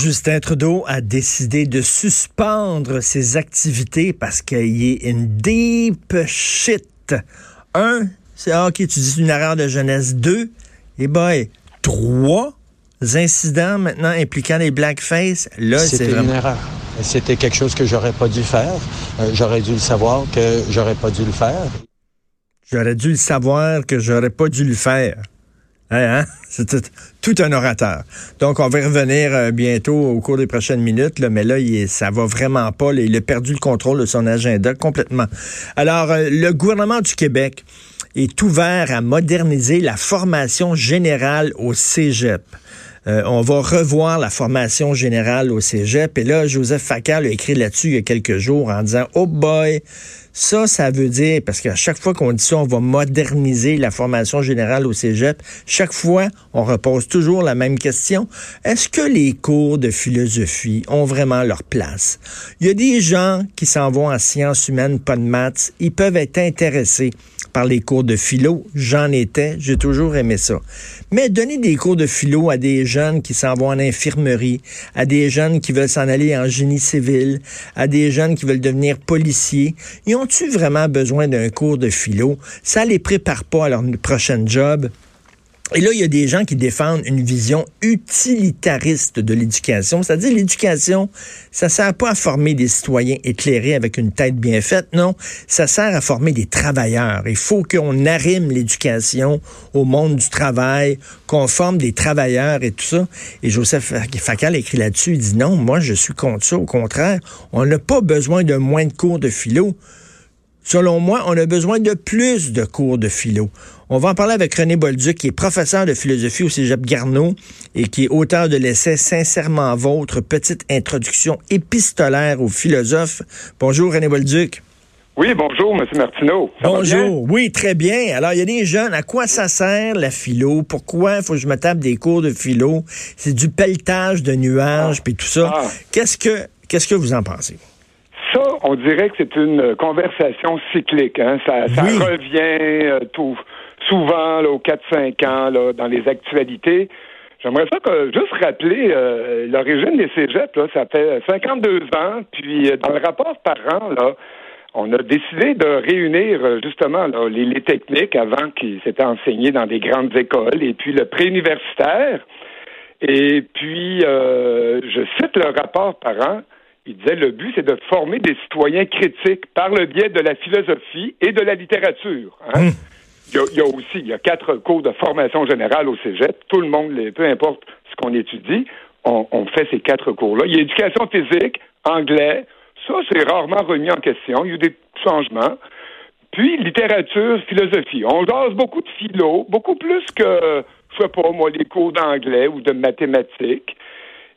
Justin Trudeau a décidé de suspendre ses activités parce qu'il est une deep shit. Un, c'est ah, OK, tu dis une erreur de jeunesse. Deux, et eh boy, trois incidents maintenant impliquant les blackface. Là, c'est vraiment... une erreur. C'était quelque chose que j'aurais pas dû faire. Euh, j'aurais dû le savoir que j'aurais pas dû le faire. J'aurais dû le savoir que j'aurais pas dû le faire. Hein? C'est tout, un orateur. Donc, on va revenir euh, bientôt au cours des prochaines minutes, mais là, il, ça va vraiment pas. il a perdu le contrôle de son agenda complètement. Alors, euh, le gouvernement du Québec est ouvert à moderniser la formation générale au cégep. Euh, on va revoir la formation générale au cégep. Et là, Joseph Facal a écrit là-dessus il y a quelques jours en disant, oh boy, ça, ça veut dire, parce qu'à chaque fois qu'on dit ça, on va moderniser la formation générale au cégep, chaque fois, on repose toujours la même question. Est-ce que les cours de philosophie ont vraiment leur place? Il y a des gens qui s'en vont en sciences humaines, pas de maths, ils peuvent être intéressés par les cours de philo. J'en étais, j'ai toujours aimé ça. Mais donner des cours de philo à des jeunes qui s'en vont en infirmerie, à des jeunes qui veulent s'en aller en génie civil, à des jeunes qui veulent devenir policiers, ils ont-tu vraiment besoin d'un cours de philo? Ça les prépare pas à leur prochain job. Et là, il y a des gens qui défendent une vision utilitariste de l'éducation. C'est-à-dire, l'éducation, ça sert pas à former des citoyens éclairés avec une tête bien faite, non. Ça sert à former des travailleurs. Il faut qu'on arrime l'éducation au monde du travail, qu'on forme des travailleurs et tout ça. Et Joseph Facal écrit là-dessus, il dit non, moi, je suis contre ça. Au contraire, on n'a pas besoin de moins de cours de philo. Selon moi, on a besoin de plus de cours de philo. On va en parler avec René Bolduc, qui est professeur de philosophie au Cégep Garneau et qui est auteur de l'essai Sincèrement Vôtre, petite introduction épistolaire aux philosophes. Bonjour René Bolduc. Oui, bonjour, M. Martineau. bonjour. Oui, très bien. Alors, il y a des jeunes. À quoi ça sert la philo? Pourquoi il faut que je me tape des cours de philo? C'est du pelletage de nuages, ah. puis tout ça. Ah. Qu'est-ce que qu'est-ce que vous en pensez? Ça, on dirait que c'est une conversation cyclique. Hein? Ça, revient euh, tout, souvent là, aux 4-5 ans là, dans les actualités. J'aimerais ça que, juste rappeler euh, l'origine des cégeps. Là, ça fait 52 ans. Puis euh, dans le rapport par an, là, on a décidé de réunir justement les, les, techniques avant qu'ils s'étaient enseignés dans des grandes écoles et puis le préuniversitaire. Et puis, je cite le rapport par an il disait le but, c'est de former des citoyens critiques par le biais de la philosophie et de la littérature. Hein? Hmm. Il, y a, aussi, il y a quatre cours de formation générale au Cégep. Tout le monde, peu importe ce qu'on étudie, on, fait ces quatre cours-là. Il y a éducation physique, anglais. Ça, c'est rarement remis en question. Il y a eu des changements. Puis, littérature, philosophie. On jase beaucoup de philo, beaucoup plus que, je sais pas, moi, les cours d'anglais ou de mathématiques.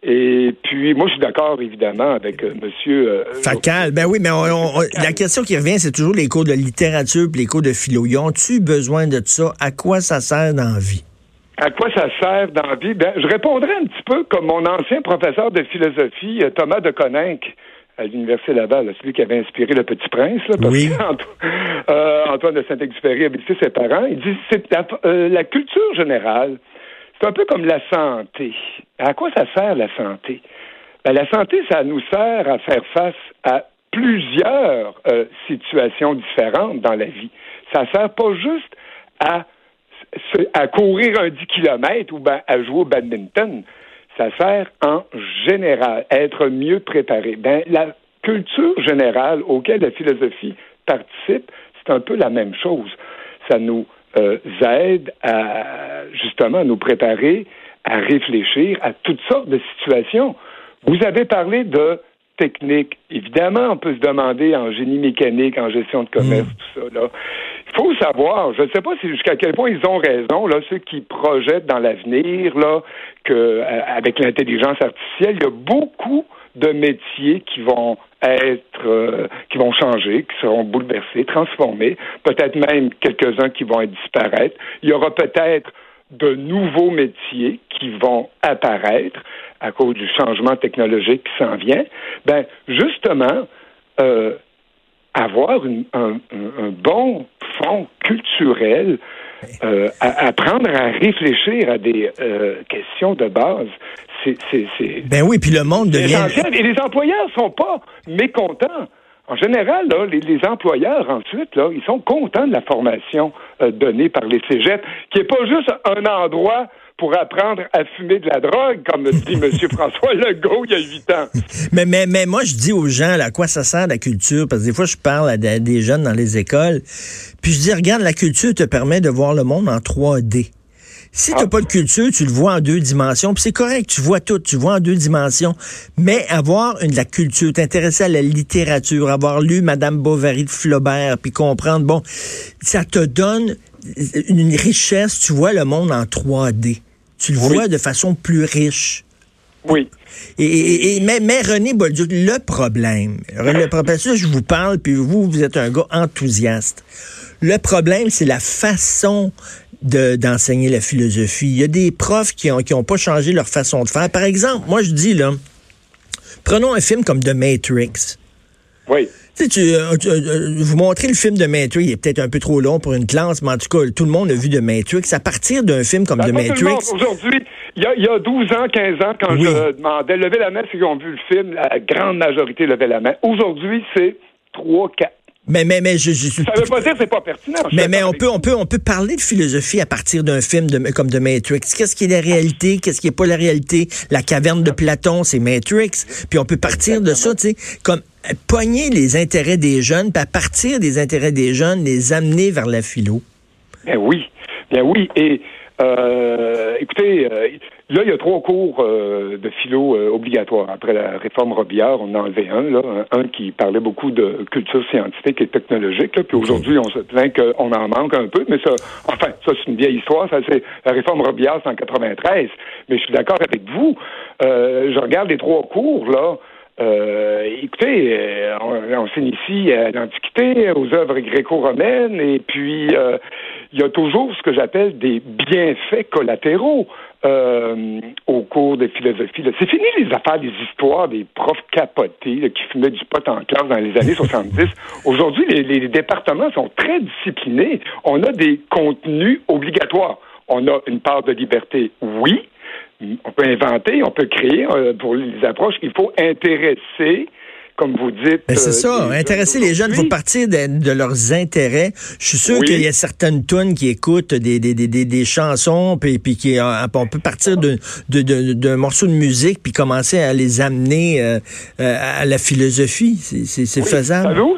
Et puis, moi, je suis d'accord, évidemment, avec euh, Monsieur. Euh, Facal, ben oui, mais la question qui revient, c'est toujours les cours de littérature et les cours de philo. Ils ont-tu besoin de ça? À quoi ça sert dans la vie? À quoi ça sert dans la vie? Ben, je répondrai un petit peu comme mon ancien professeur de philosophie, euh, Thomas de Coninck, à l'Université Laval, celui qui avait inspiré Le Petit Prince. Là, oui. Antoine, de Saint-Exupéry a visité ses parents. Il dit c'est la culture générale c'est un peu comme la santé. À quoi ça sert la santé? Ben, la santé, ça nous sert à faire face à plusieurs euh, situations différentes dans la vie. Ça sert pas juste à, courir un 10 km ou ben, à jouer au badminton. Ça sert en général à être mieux préparé. Ben, la culture générale auquel la philosophie participe, c'est un peu la même chose. Ça nous euh, aide à justement nous préparer à réfléchir à toutes sortes de situations. Vous avez parlé de technique. Évidemment, on peut se demander en génie mécanique, en gestion de commerce, mm. tout ça. Là. Il faut savoir, je ne sais pas si jusqu'à quel point ils ont raison, là, ceux qui projettent dans l'avenir, là, que euh, avec l'intelligence artificielle, il y a beaucoup de métiers qui vont être, euh, qui vont changer, qui seront bouleversés, transformés, peut-être même quelques-uns qui vont disparaître. Il y aura peut-être de nouveaux métiers qui vont apparaître à cause du changement technologique qui s'en vient. Ben, justement, euh, avoir un, un, bon fond culturel euh, apprendre à réfléchir à des euh, questions de base. C'est, ben oui, puis le monde devient... Et les employeurs sont pas mécontents. En général, là, les, employeurs, ensuite, là, ils sont contents de la formation euh, donnée par les cégeps, qui n'est pas juste un endroit pour apprendre à fumer de la drogue, comme dit M. François Legault il y a huit ans. Mais, mais, mais moi, je dis aux gens, là, à quoi ça sert la culture? Parce que des fois, je parle à des jeunes dans les écoles, puis je dis, regarde, la culture te permet de voir le monde en 3D. Si tu n'as pas de culture, tu le vois en deux dimensions, puis c'est correct, tu vois tout, tu vois en deux dimensions. Mais avoir une, de la culture, t'intéresser à la littérature, avoir lu Madame Bovary de Flaubert, puis comprendre, bon, ça te donne une richesse, tu vois le monde en 3D. Tu le vois de façon plus riche. Oui. Et, mais, mais, René Bolduc, le problème, le problème, ça, je vous parle, puis vous, vous êtes un gars enthousiaste. Le problème, c'est la façon d'enseigner la philosophie. Il y a des profs qui n'ont qui ont pas changé leur façon de faire. Par exemple, moi je dis là, prenons un film comme The Matrix. Oui. Tu, tu, euh, euh, vous montrez le film de Matrix, il est peut-être un peu trop long pour une classe, mais en tout cas, tout le monde a vu de Matrix. À partir d'un film comme ben, The Matrix. Aujourd'hui, il y, a, il y, a, 12 ans, 15 ans, quand je demandais, lever la main, ceux qui ont vu le film, la grande majorité levait la main. Aujourd'hui, c'est 3, 4, mais, mais, mais je, je, Ça veut pas dire que c'est pas pertinent. Mais, mais on peut, on peut, on peut parler de philosophie à partir d'un film de, comme de Matrix. Qu'est-ce qui est la réalité? Qu'est-ce qui est pas la réalité? La caverne de Platon, c'est Matrix. Puis on peut partir de ça, tu sais, comme pogner les intérêts des jeunes, puis à partir des intérêts des jeunes, les amener vers la philo. Ben oui. Bien oui. Et, euh, écoutez, euh, Là, il y a trois cours euh, de philo euh, obligatoires. Après la réforme Robillard, on en a enlevé un, là, un, qui parlait beaucoup de culture scientifique et technologique. puis aujourd'hui, on se plaint qu'on en manque un peu, mais ça, enfin, ça c'est une vieille histoire. Ça, c'est la réforme Robillard, c'est en 93. Mais je suis d'accord avec vous. Euh, je regarde les trois cours là. Euh, écoutez, on, on s'initie à l'Antiquité, aux œuvres gréco-romaines, et puis il y a toujours ce que j'appelle des bienfaits collatéraux euh, au cours de philosophie. C'est fini les affaires, les histoires des profs capotés qui fumaient du pot en classe dans les années 70. Aujourd'hui, les, les, départements sont très disciplinés. On a des contenus obligatoires. On a une part de liberté, oui. On peut inventer, on peut créer euh, pour les approches. Il faut intéresser comme vous dites. c'est ça, euh, intéresser les jeunes, il faut partir de, leurs intérêts. Je suis sûr qu'il y a certaines tunes qui écoutent des, des, des, des chansons, puis, puis qui, euh, on peut partir d'un de, de, de, morceau de musique, puis commencer à les amener euh, à la philosophie. C'est faisable. Savez-vous,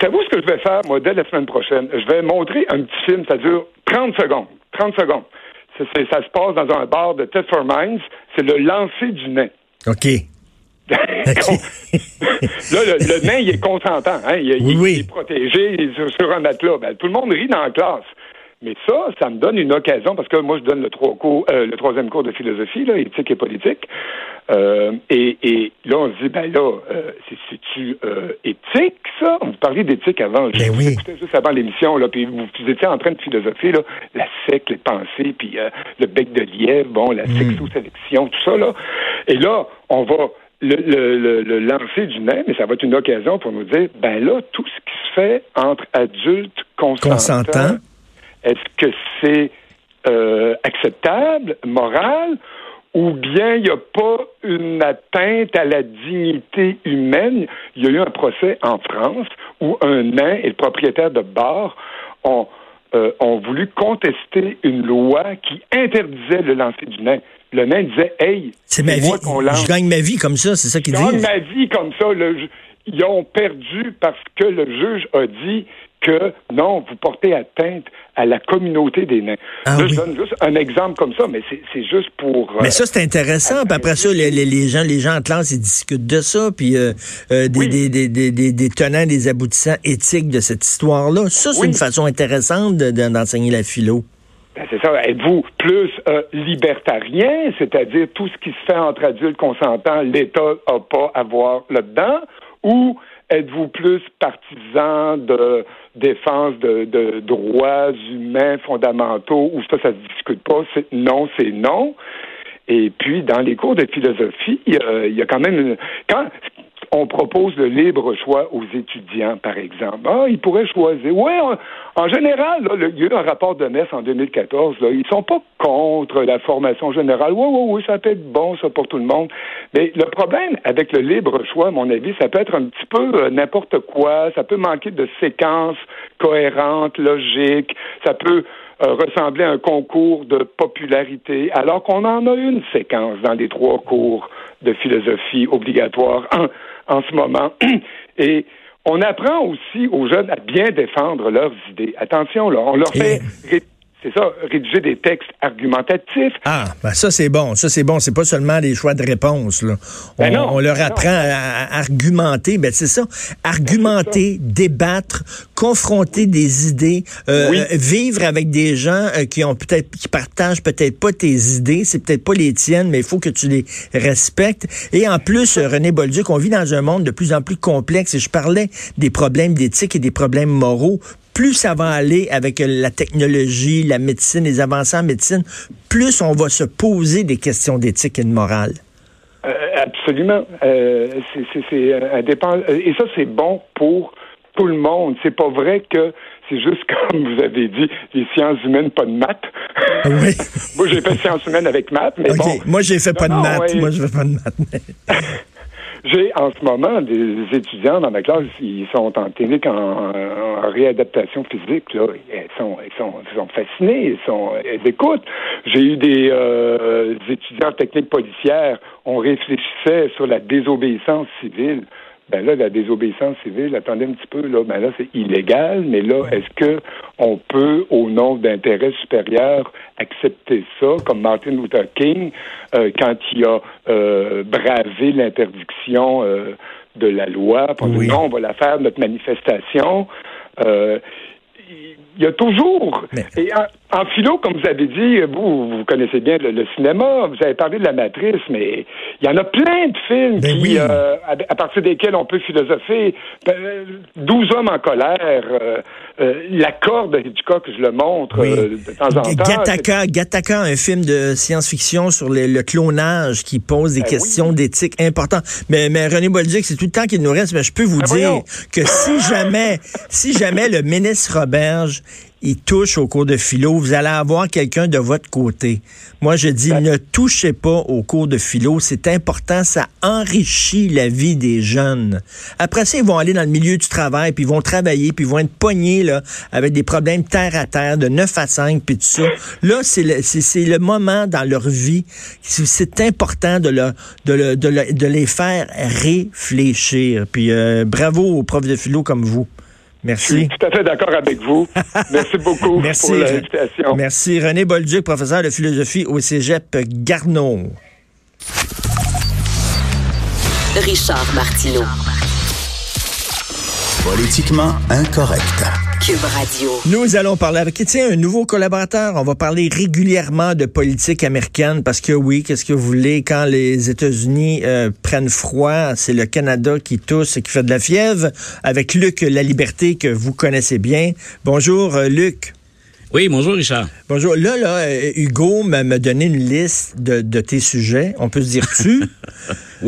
savez ce que je vais faire, moi, dès la semaine prochaine? Je vais montrer un petit film, ça dure 30 secondes. 30 secondes. Ça, ça se passe dans un bar de Ted for Minds. C'est le lancer du nain. OK. là, le, nain, il est consentant. Hein? Il, est protégé il est sur, un matelas. Ben, tout le monde rit dans la classe. Mais ça, ça me donne une occasion, parce que moi, je donne le, cours, euh, le troisième cours de philosophie, là, éthique et politique. Euh, et, et, là, on se dit, ben là, euh, c'est-tu éthique, ça? Vous parliez d'éthique avant. Ben oui. juste avant l'émission, là, puis vous, étiez en train de philosopher, là, la sec, les pensées, puis le bec de lièvre, bon, la mm. sexo-sélection, tout ça, là. Et là, on va le, le, lancer du nain, mais ça va être une occasion pour nous dire, ben là, tout ce qui se fait entre adultes consentants, est-ce que c'est euh, acceptable, moral, ou bien il n'y a pas une atteinte à la dignité humaine? Il y a eu un procès en France où un nain et le propriétaire de bar ont, euh, ont voulu contester une loi qui interdisait le lancer du nain le nain disait Hey, c'est ma vie. Je gagne ma vie comme ça, c'est ça qu'il dit. Je gagne ma vie comme ça. ils ont perdu parce que le juge a dit que non, vous portez atteinte à la communauté des nains. Ah je donne juste un exemple comme ça, mais c'est juste pour. mais ça, c'est intéressant. Puis après ça, les, les, gens, les gens en classe, ils discutent de ça, puis euh, euh, des, des, des, des, des, tenants, des aboutissants éthiques de cette histoire-là. Ça, c'est une façon intéressante d'enseigner la philo. Ben, c'est ça. Êtes-vous plus euh, libertarien, c'est-à-dire tout ce qui se fait entre adultes consentants, l'État n'a pas à voir là-dedans, ou êtes-vous plus partisan de défense de, droits humains fondamentaux, ou ça, ça se discute pas, c'est non, c'est non. Et puis, dans les cours de philosophie, il y a quand même... Quand, on propose le libre choix aux étudiants, par exemple. Ah, ils pourraient choisir. Oui, en, général, là, il y a eu un rapport de Metz en 2014. Là, ils sont pas contre la formation générale. Oui, oui, oui, ça peut être bon, ça, pour tout le monde. Mais le problème avec le libre choix, à mon avis, ça peut être un petit peu euh, n'importe quoi. Ça peut manquer de séquences cohérentes, logiques. Ça peut euh, ressembler à un concours de popularité, alors qu'on en a une séquence dans les trois cours de philosophie obligatoires en, ce moment. Et on apprend aussi aux jeunes à bien défendre leurs idées. Attention, là, on leur fait c'est ça, rédiger des textes argumentatifs. Ah, ben ça c'est bon, ça c'est bon. C'est pas seulement des choix de réponse. Là. Ben on, leur apprend à, argumenter. Ben c'est ça, argumenter, débattre, confronter des idées, euh, vivre avec des gens euh, qui ont peut-être, qui partagent peut-être pas tes idées, c'est peut-être pas les tiennes, mais il faut que tu les respectes. Et en plus, René Bolduc, on vit dans un monde de plus en plus complexe. Et je parlais des problèmes d'éthique et des problèmes moraux plus ça va aller avec la technologie, la médecine, les avancées en médecine, plus on va se poser des questions d'éthique et de morale. Euh, absolument. Euh, c'est. Euh, et ça, c'est bon pour tout le monde. C'est pas vrai que c'est juste comme vous avez dit, les sciences humaines, pas de maths. Oui. Moi, j'ai fait sciences humaines avec maths, mais bon. Moi, j'ai fait pas de maths. Moi, je fais pas de maths. J'ai en ce moment des étudiants dans ma classe, ils sont en technique en, réadaptation physique. Là. Ils, sont, ils, sont, ils sont fascinés, ils, sont, ils écoutent. J'ai eu des euh, étudiants en technique policière, on réfléchissait sur la désobéissance civile ben là, la désobéissance civile, attendez un petit peu, là, ben là, c'est illégal, mais là, est-ce que on peut, au nom d'intérêts supérieurs, accepter ça, comme Martin Luther King, euh, quand il a euh, bravé l'interdiction euh, de la loi, pour dire non, on va la faire, notre manifestation. il y a toujours. Et en philo, comme vous avez dit, vous, vous connaissez bien le, cinéma, vous avez parlé de la matrice, mais il y en a plein de films ben qui, euh, à, partir desquels on peut philosopher. Ben, douze hommes en colère, euh, euh, La corde de Hitchcock, je le montre de temps en temps. Gattaca, Gattaca, un film de science-fiction sur le, clonage qui pose des ben questions d'éthique importantes. Mais, mais René Bolduc, c'est tout le temps qu'il nous reste, mais je peux vous dire que si jamais, si jamais le ministre Roberge il touche au cours de philo, vous allez avoir quelqu'un de votre côté. Moi, je dis, ne touchez pas au cours de philo. C'est important, ça enrichit la vie des jeunes. Après ça, ils vont aller dans le milieu du travail, puis ils vont travailler, puis ils vont être pognés là, avec des problèmes terre à terre, de 9 à 5, puis tout ça. Là, c'est le, c'est, le moment dans leur vie. C'est important de, le, de, de, de, les faire réfléchir. Puis euh, bravo aux profs de philo comme vous. Merci. Je suis tout à fait d'accord avec vous. Merci beaucoup Merci. pour l'invitation. Merci. René Bolduc, professeur de philosophie au cégep Garneau. Richard Martineau. Politiquement incorrect. Cube Radio. Nous allons parler avec tiens, un nouveau collaborateur. On va parler régulièrement de politique américaine parce que oui, qu'est-ce que vous voulez, quand les États-Unis euh, prennent froid, c'est le Canada qui tousse et qui fait de la fièvre. Avec Luc La Liberté que vous connaissez bien. Bonjour euh, Luc. Oui, bonjour Richard. Bonjour. Là, là, euh, Hugo m'a donné une liste de, de, tes sujets. On peut se dire tu.